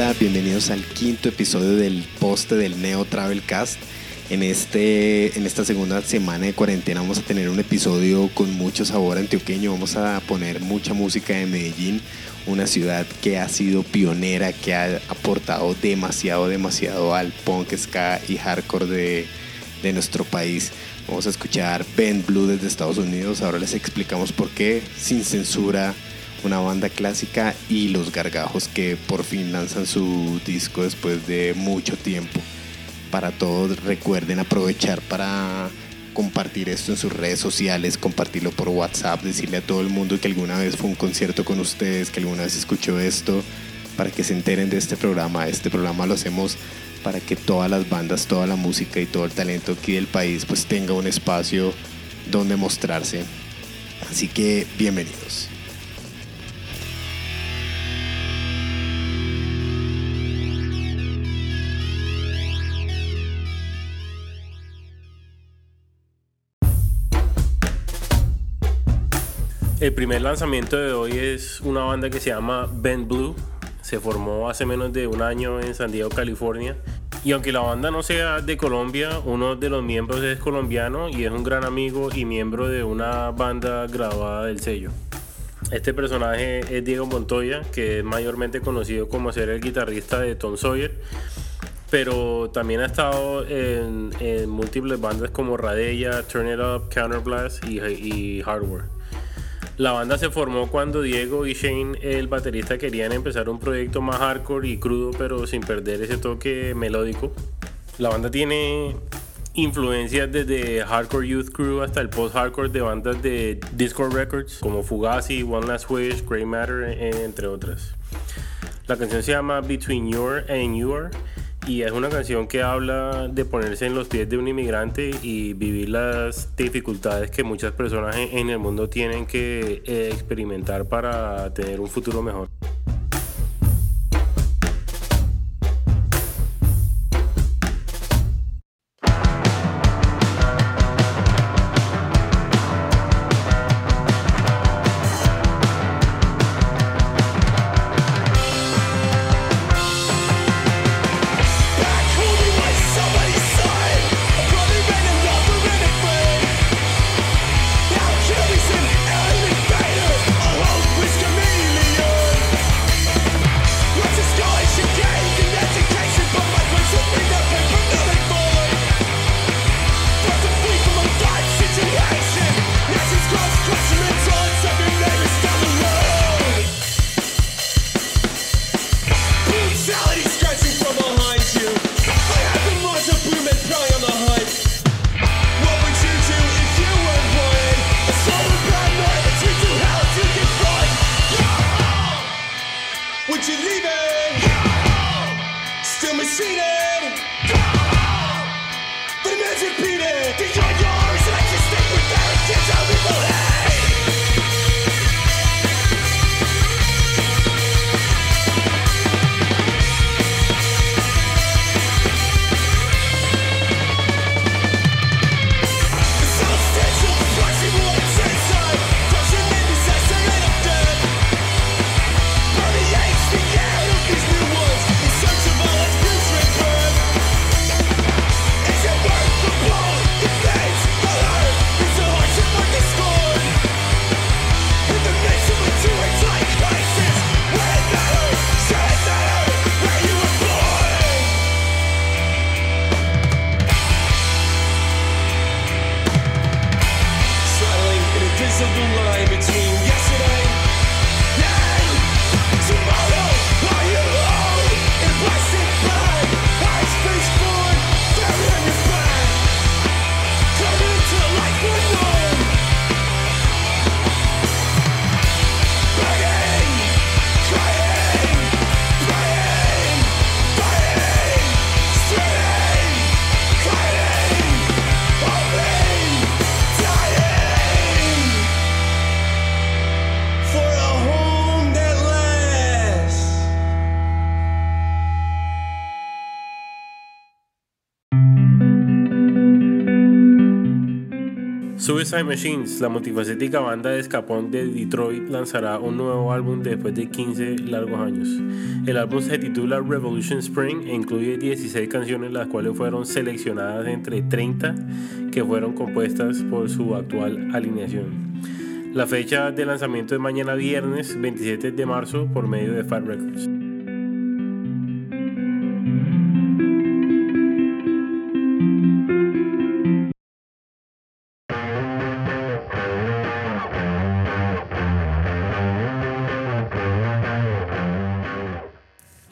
Hola, bienvenidos al quinto episodio del poste del Neo Travel Cast. En, este, en esta segunda semana de cuarentena vamos a tener un episodio con mucho sabor antioqueño. Vamos a poner mucha música de Medellín, una ciudad que ha sido pionera, que ha aportado demasiado, demasiado al punk, ska y hardcore de, de nuestro país. Vamos a escuchar Ben Blue desde Estados Unidos. Ahora les explicamos por qué, sin censura, una banda clásica y Los Gargajos que por fin lanzan su disco después de mucho tiempo. Para todos recuerden aprovechar para compartir esto en sus redes sociales, compartirlo por WhatsApp, decirle a todo el mundo que alguna vez fue un concierto con ustedes, que alguna vez escuchó esto, para que se enteren de este programa. Este programa lo hacemos para que todas las bandas, toda la música y todo el talento aquí del país pues tenga un espacio donde mostrarse. Así que bienvenidos. El primer lanzamiento de hoy es una banda que se llama Bend Blue. Se formó hace menos de un año en San Diego, California. Y aunque la banda no sea de Colombia, uno de los miembros es colombiano y es un gran amigo y miembro de una banda graduada del sello. Este personaje es Diego Montoya, que es mayormente conocido como ser el guitarrista de Tom Sawyer, pero también ha estado en, múltiples bandas como Radella, Turn It Up, Counterblast y Hardware. La banda se formó cuando Diego y Shane, el baterista, querían empezar un proyecto más hardcore y crudo, pero sin perder ese toque melódico. La banda tiene influencias desde Hardcore Youth Crew hasta el post-hardcore de bandas de Discord Records como Fugazi, One Last Wish, Grey Matter, entre otras. La canción se llama Between Your and Your y es una canción que habla de ponerse en los pies de un inmigrante y vivir las dificultades que muchas personas en el mundo tienen que eh, experimentar para tener un futuro mejor. invisible line between yesterday Suicide Machines, la multifacética banda de escapón de Detroit, lanzará un nuevo álbum después de 15 largos años. El álbum se titula Revolution Spring e incluye 16 canciones, las cuales fueron seleccionadas entre 30 que fueron compuestas por su actual alineación. La fecha de lanzamiento es mañana viernes 27 de marzo por medio de Fat Records.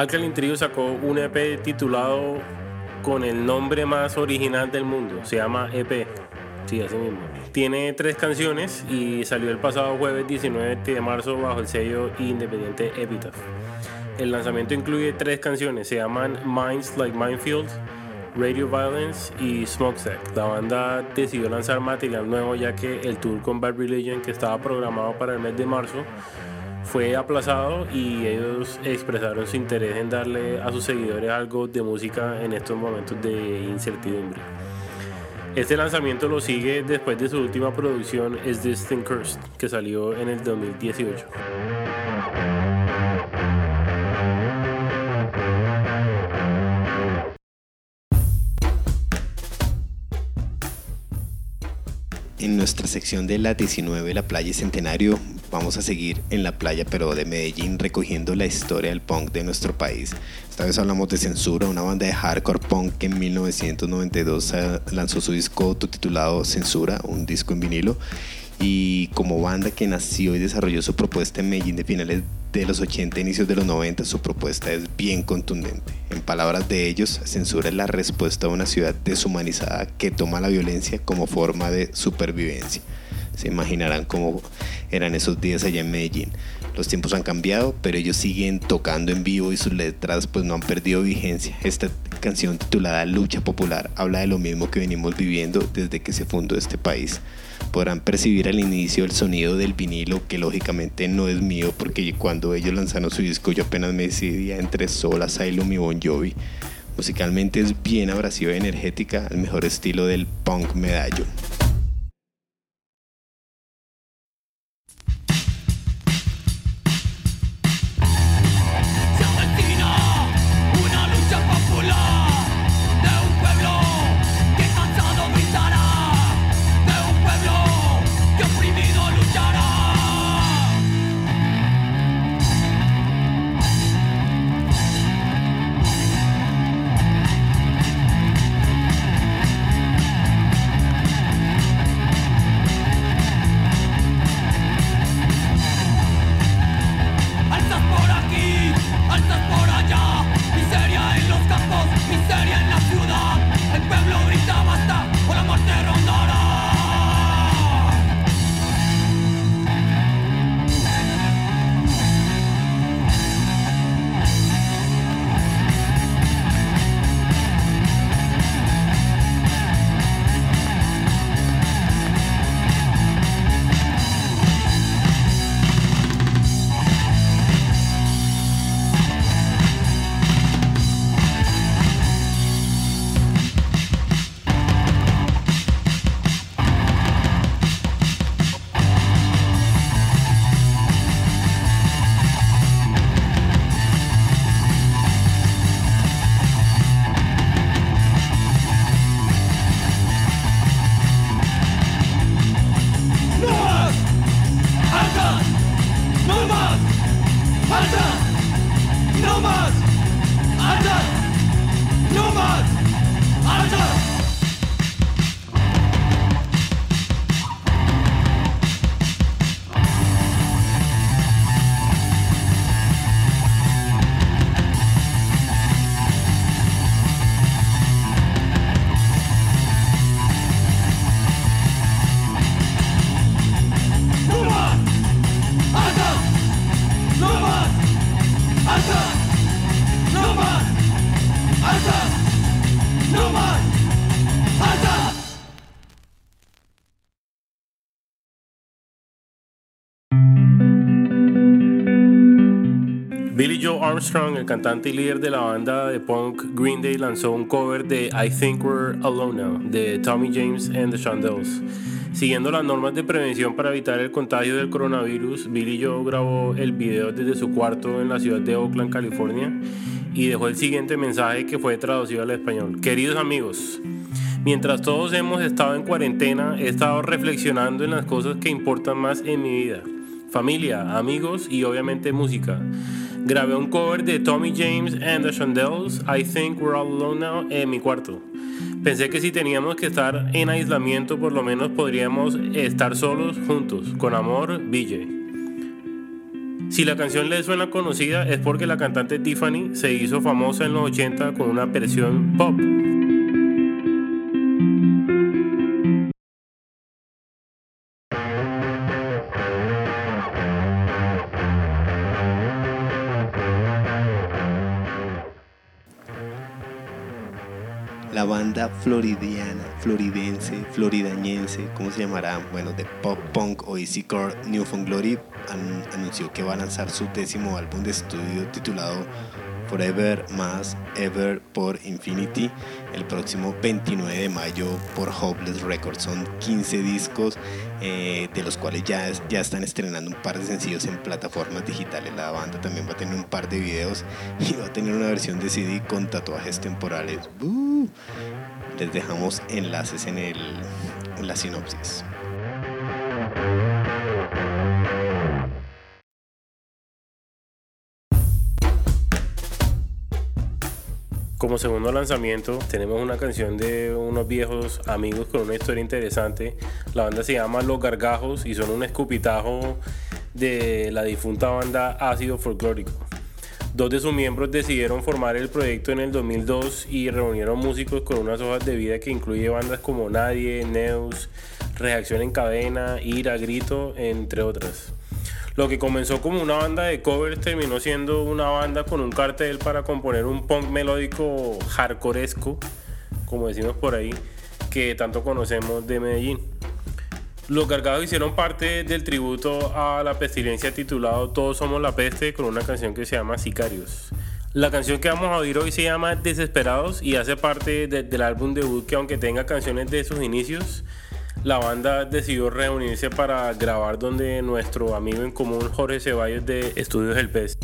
Alkaline Trio sacó un EP titulado con el nombre más original del mundo. Se llama EP. Sí, así mismo. Tiene tres canciones y salió el pasado jueves 19 de marzo bajo el sello independiente Epitaph. El lanzamiento incluye tres canciones, se llaman Minds Like Minefield, Radio Violence y Smokestack. La banda decidió lanzar material nuevo ya que el tour con Bad Religion que estaba programado para el mes de marzo fue aplazado y ellos expresaron su interés en darle a sus seguidores algo de música en estos momentos de incertidumbre. Este lanzamiento lo sigue después de su última producción Is This Thing Cursed, que salió en el 2018. En nuestra sección de la 19, la playa centenario, vamos a seguir en la playa pero de Medellín recogiendo la historia del punk de nuestro país. Esta vez hablamos de Censura, una banda de hardcore punk que en 1992 lanzó su disco titulado Censura, un disco en vinilo, y como banda que nació y desarrolló su propuesta en Medellín de finales de los 80, inicios de los 90, su propuesta es bien contundente. En palabras de ellos, censura es la respuesta a una ciudad deshumanizada que toma la violencia como forma de supervivencia. Se imaginarán cómo eran esos días allá en Medellín. Los tiempos han cambiado, pero ellos siguen tocando en vivo y sus letras pues no han perdido vigencia. Esta canción titulada Lucha Popular habla de lo mismo que venimos viviendo desde que se fundó este país podrán percibir al inicio el sonido del vinilo, que lógicamente no es mío, porque cuando ellos lanzaron su disco yo apenas me decidía entre Soul Asylum y Bon Jovi. Musicalmente es bien abrasiva y energética, al mejor estilo del punk medallo. Armstrong, el cantante y líder de la banda de punk Green Day, lanzó un cover de I Think We're Alone Now de Tommy James and the Shondells. Siguiendo las normas de prevención para evitar el contagio del coronavirus, Billy Joe grabó el video desde su cuarto en la ciudad de Oakland, California, y dejó el siguiente mensaje que fue traducido al español. Queridos amigos, mientras todos hemos estado en cuarentena, he estado reflexionando en las cosas que importan más en mi vida. Familia, amigos y obviamente música. Grabé un cover de Tommy James and the Chandels, I Think We're All Alone Now, en mi cuarto. Pensé que si teníamos que estar en aislamiento, por lo menos podríamos estar solos juntos. Con amor, BJ. Si la canción le suena conocida es porque la cantante Tiffany se hizo famosa en los 80 con una versión pop. Floridiana, floridense, floridañense, ¿cómo se llamará? Bueno, de pop punk o easycore Newfound Glory an- anunció que va a lanzar su décimo álbum de estudio titulado Forever más Ever por Infinity el próximo 29 de mayo por Hopeless Records. Son 15 discos eh, de los cuales ya, es- ya están estrenando un par de sencillos en plataformas digitales. La banda también va a tener un par de videos y va a tener una versión de CD con tatuajes temporales. ¡Bú! Les dejamos enlaces en, el, la sinopsis. Como segundo lanzamiento tenemos una canción de unos viejos amigos con una historia interesante. La banda se llama Los Gargajos y son un escupitajo de la difunta banda Ácido Folclórico. Dos de sus miembros decidieron formar el proyecto en el 2002 y reunieron músicos con unas hojas de vida que incluye bandas como Nadie, Neus, Reacción en Cadena, Ira, Grito, entre otras. Lo que comenzó como una banda de covers terminó siendo una banda con un cartel para componer un punk melódico hardcoreesco, como decimos por ahí, que tanto conocemos de Medellín. Los Gargados hicieron parte del tributo a la pestilencia titulado Todos somos la peste con una canción que se llama Sicarios. La canción que vamos a oír hoy se llama Desesperados y hace parte de- del álbum debut que aunque tenga canciones de sus inicios, la banda decidió reunirse para grabar donde nuestro amigo en común Jorge Ceballos de Estudios El Pez.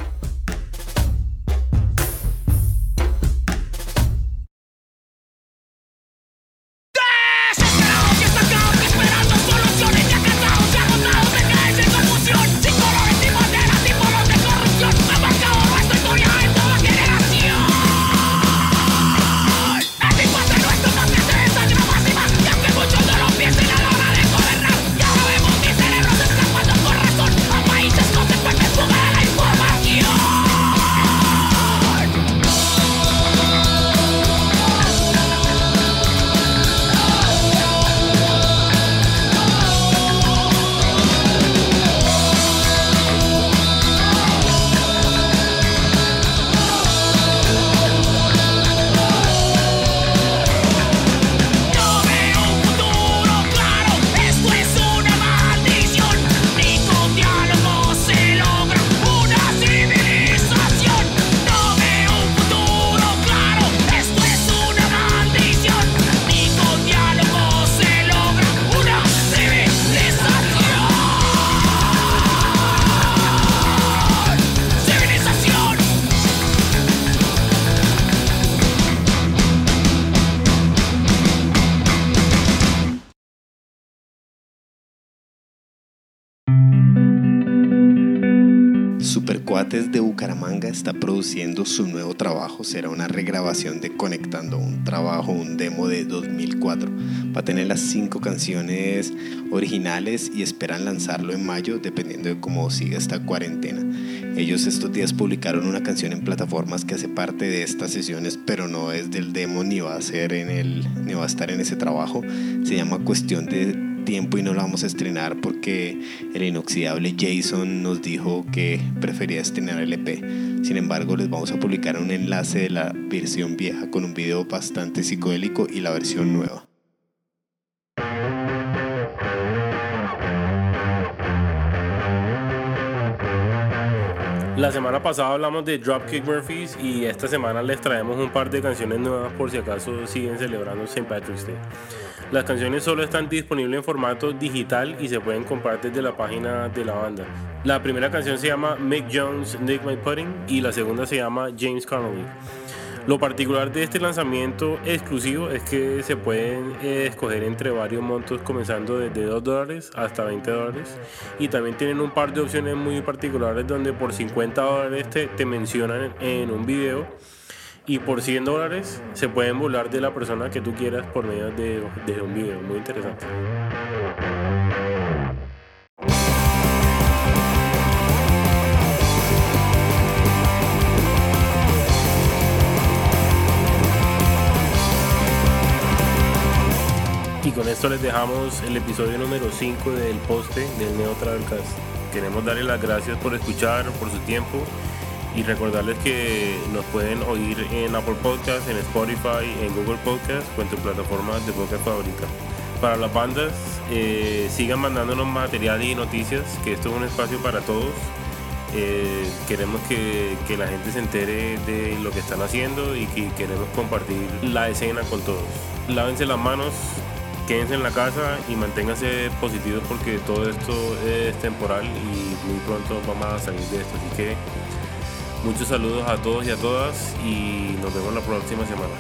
Supercuates de Bucaramanga está produciendo su nuevo trabajo. Será una regrabación de Conectando, un trabajo, un demo de 2004. Va a tener las cinco canciones originales y esperan lanzarlo en mayo, dependiendo de cómo siga esta cuarentena. Ellos estos días publicaron una canción en plataformas que hace parte de estas sesiones, pero no es del demo ni va a ser en el, ni va a estar en ese trabajo. Se llama Cuestión de tiempo y no la vamos a estrenar porque el inoxidable Jason nos dijo que prefería estrenar el EP. Sin embargo, les vamos a publicar un enlace de la versión vieja con un video bastante psicodélico y la versión nueva. La semana pasada hablamos de Dropkick Murphys y esta semana les traemos un par de canciones nuevas por si acaso siguen celebrando St. Patrick's Day. Las canciones solo están disponibles en formato digital y se pueden comprar desde la página de la banda. La primera canción se llama Mick Jones Nick My Pudding y la segunda se llama James Connolly. Lo particular de este lanzamiento exclusivo es que se pueden eh, escoger entre varios montos comenzando desde 2 dólares hasta 20 dólares y también tienen un par de opciones muy particulares donde por 50 dólares te, mencionan en un video y por 100 dólares se pueden volar de la persona que tú quieras por medio de un video. Muy interesante. Y con esto les dejamos el episodio número 5 del poste del Neo Travelcast. Queremos darles las gracias por escuchar, por su tiempo y recordarles que nos pueden oír en Apple Podcasts, en Spotify, en Google Podcasts o en tu plataforma de podcast favorita. Para las bandas, eh, sigan mandándonos material y noticias, que esto es un espacio para todos. Eh, queremos que, que la gente se entere de lo que están haciendo y que queremos compartir la escena con todos. Lávense las manos, quédense en la casa y manténganse positivos porque todo esto es temporal y muy pronto vamos a salir de esto. Así que muchos saludos a todos y a todas y nos vemos la próxima semana.